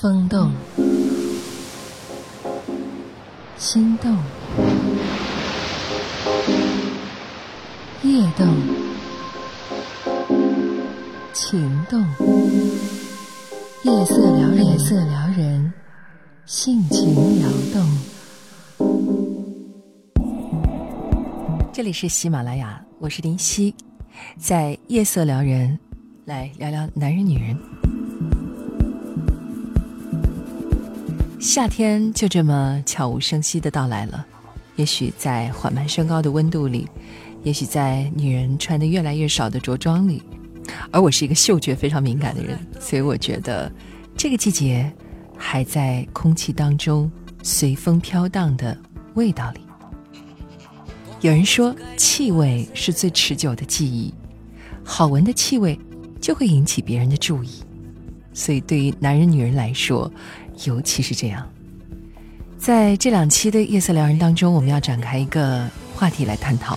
风动，心动，夜动，情动，夜色撩人，夜色撩人，性情撩动。这里是喜马拉雅，我是林夕，在夜色撩人，来聊聊男人女人。夏天就这么悄无声息的到来了，也许在缓慢升高的温度里，也许在女人穿的越来越少的着装里，而我是一个嗅觉非常敏感的人，所以我觉得这个季节还在空气当中随风飘荡的味道里。有人说，气味是最持久的记忆，好闻的气味就会引起别人的注意，所以对于男人女人来说。尤其是这样，在这两期的夜色撩人当中，我们要展开一个话题来探讨：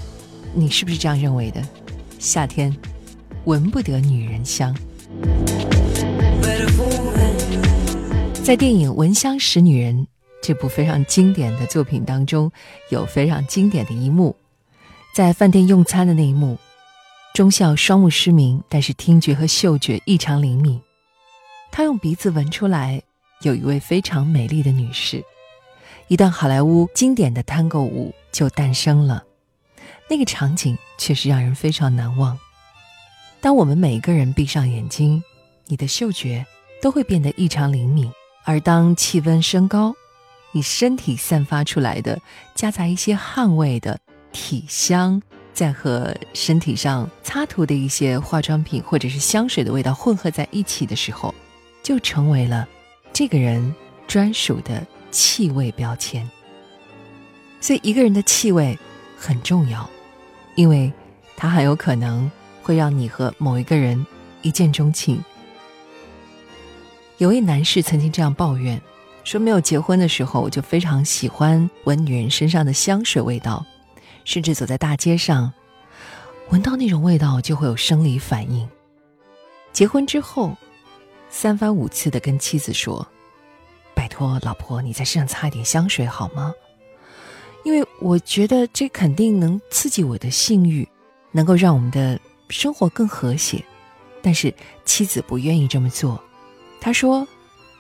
你是不是这样认为的？夏天闻不得女人香。在电影《闻香识女人》这部非常经典的作品当中，有非常经典的一幕，在饭店用餐的那一幕，忠孝双目失明，但是听觉和嗅觉异常灵敏，他用鼻子闻出来。有一位非常美丽的女士，一段好莱坞经典的探戈舞就诞生了。那个场景确实让人非常难忘。当我们每一个人闭上眼睛，你的嗅觉都会变得异常灵敏。而当气温升高，你身体散发出来的夹杂一些汗味的体香，再和身体上擦涂的一些化妆品或者是香水的味道混合在一起的时候，就成为了。这个人专属的气味标签，所以一个人的气味很重要，因为它很有可能会让你和某一个人一见钟情。有位男士曾经这样抱怨说：“没有结婚的时候，我就非常喜欢闻女人身上的香水味道，甚至走在大街上，闻到那种味道就会有生理反应。结婚之后。”三番五次的跟妻子说：“拜托，老婆，你在身上擦一点香水好吗？因为我觉得这肯定能刺激我的性欲，能够让我们的生活更和谐。但是妻子不愿意这么做，她说：‘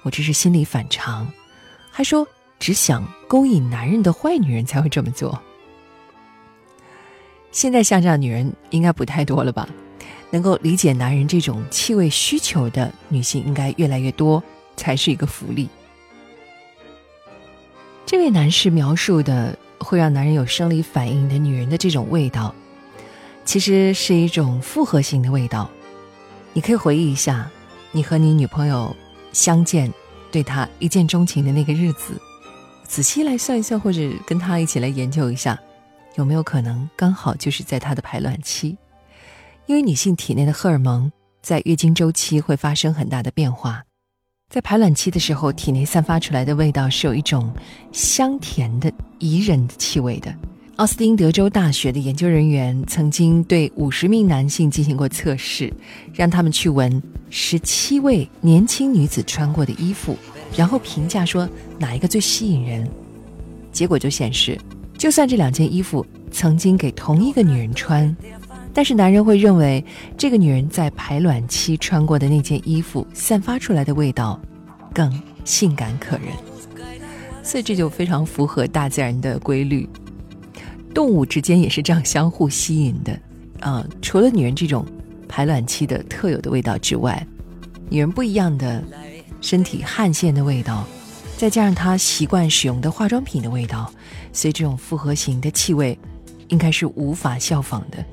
我这是心理反常。’还说只想勾引男人的坏女人才会这么做。现在像这样女人应该不太多了吧？”能够理解男人这种气味需求的女性应该越来越多，才是一个福利。这位男士描述的会让男人有生理反应的女人的这种味道，其实是一种复合型的味道。你可以回忆一下，你和你女朋友相见，对她一见钟情的那个日子，仔细来算一算，或者跟她一起来研究一下，有没有可能刚好就是在她的排卵期。因为女性体内的荷尔蒙在月经周期会发生很大的变化，在排卵期的时候，体内散发出来的味道是有一种香甜的宜人的气味的。奥斯汀德州大学的研究人员曾经对五十名男性进行过测试，让他们去闻十七位年轻女子穿过的衣服，然后评价说哪一个最吸引人。结果就显示，就算这两件衣服曾经给同一个女人穿。但是男人会认为，这个女人在排卵期穿过的那件衣服散发出来的味道，更性感可人，所以这就非常符合大自然的规律。动物之间也是这样相互吸引的，啊，除了女人这种排卵期的特有的味道之外，女人不一样的身体汗腺的味道，再加上她习惯使用的化妆品的味道，所以这种复合型的气味，应该是无法效仿的。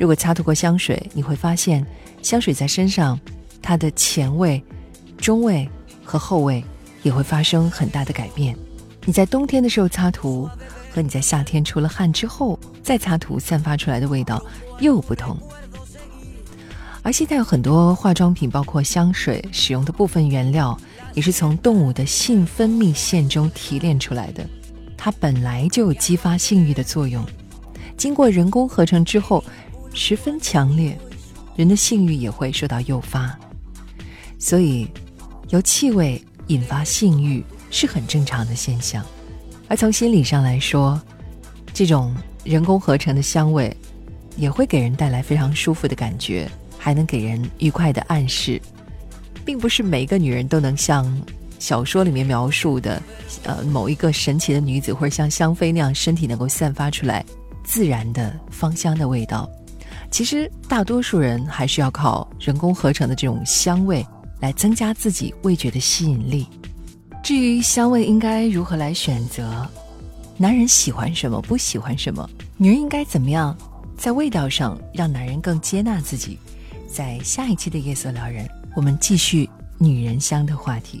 如果擦涂过香水，你会发现，香水在身上，它的前味、中味和后味也会发生很大的改变。你在冬天的时候擦涂，和你在夏天出了汗之后再擦涂，散发出来的味道又不同。而现在有很多化妆品，包括香水，使用的部分原料也是从动物的性分泌腺中提炼出来的，它本来就有激发性欲的作用，经过人工合成之后。十分强烈，人的性欲也会受到诱发，所以由气味引发性欲是很正常的现象。而从心理上来说，这种人工合成的香味也会给人带来非常舒服的感觉，还能给人愉快的暗示。并不是每一个女人都能像小说里面描述的，呃，某一个神奇的女子，或者像香妃那样，身体能够散发出来自然的芳香的味道。其实，大多数人还是要靠人工合成的这种香味来增加自己味觉的吸引力。至于香味应该如何来选择，男人喜欢什么，不喜欢什么，女人应该怎么样在味道上让男人更接纳自己？在下一期的夜色撩人，我们继续女人香的话题。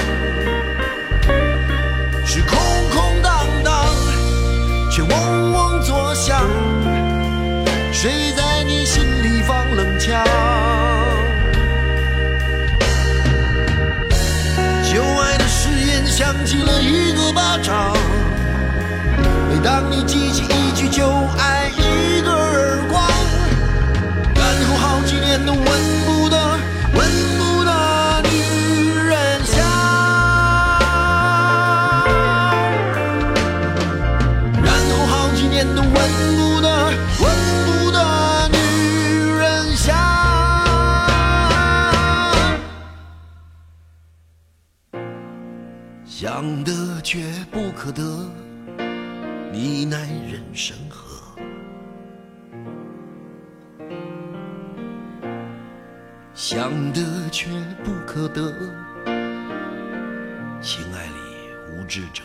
你记起一句就爱。奈人生何？想得却不可得，情爱里无知者。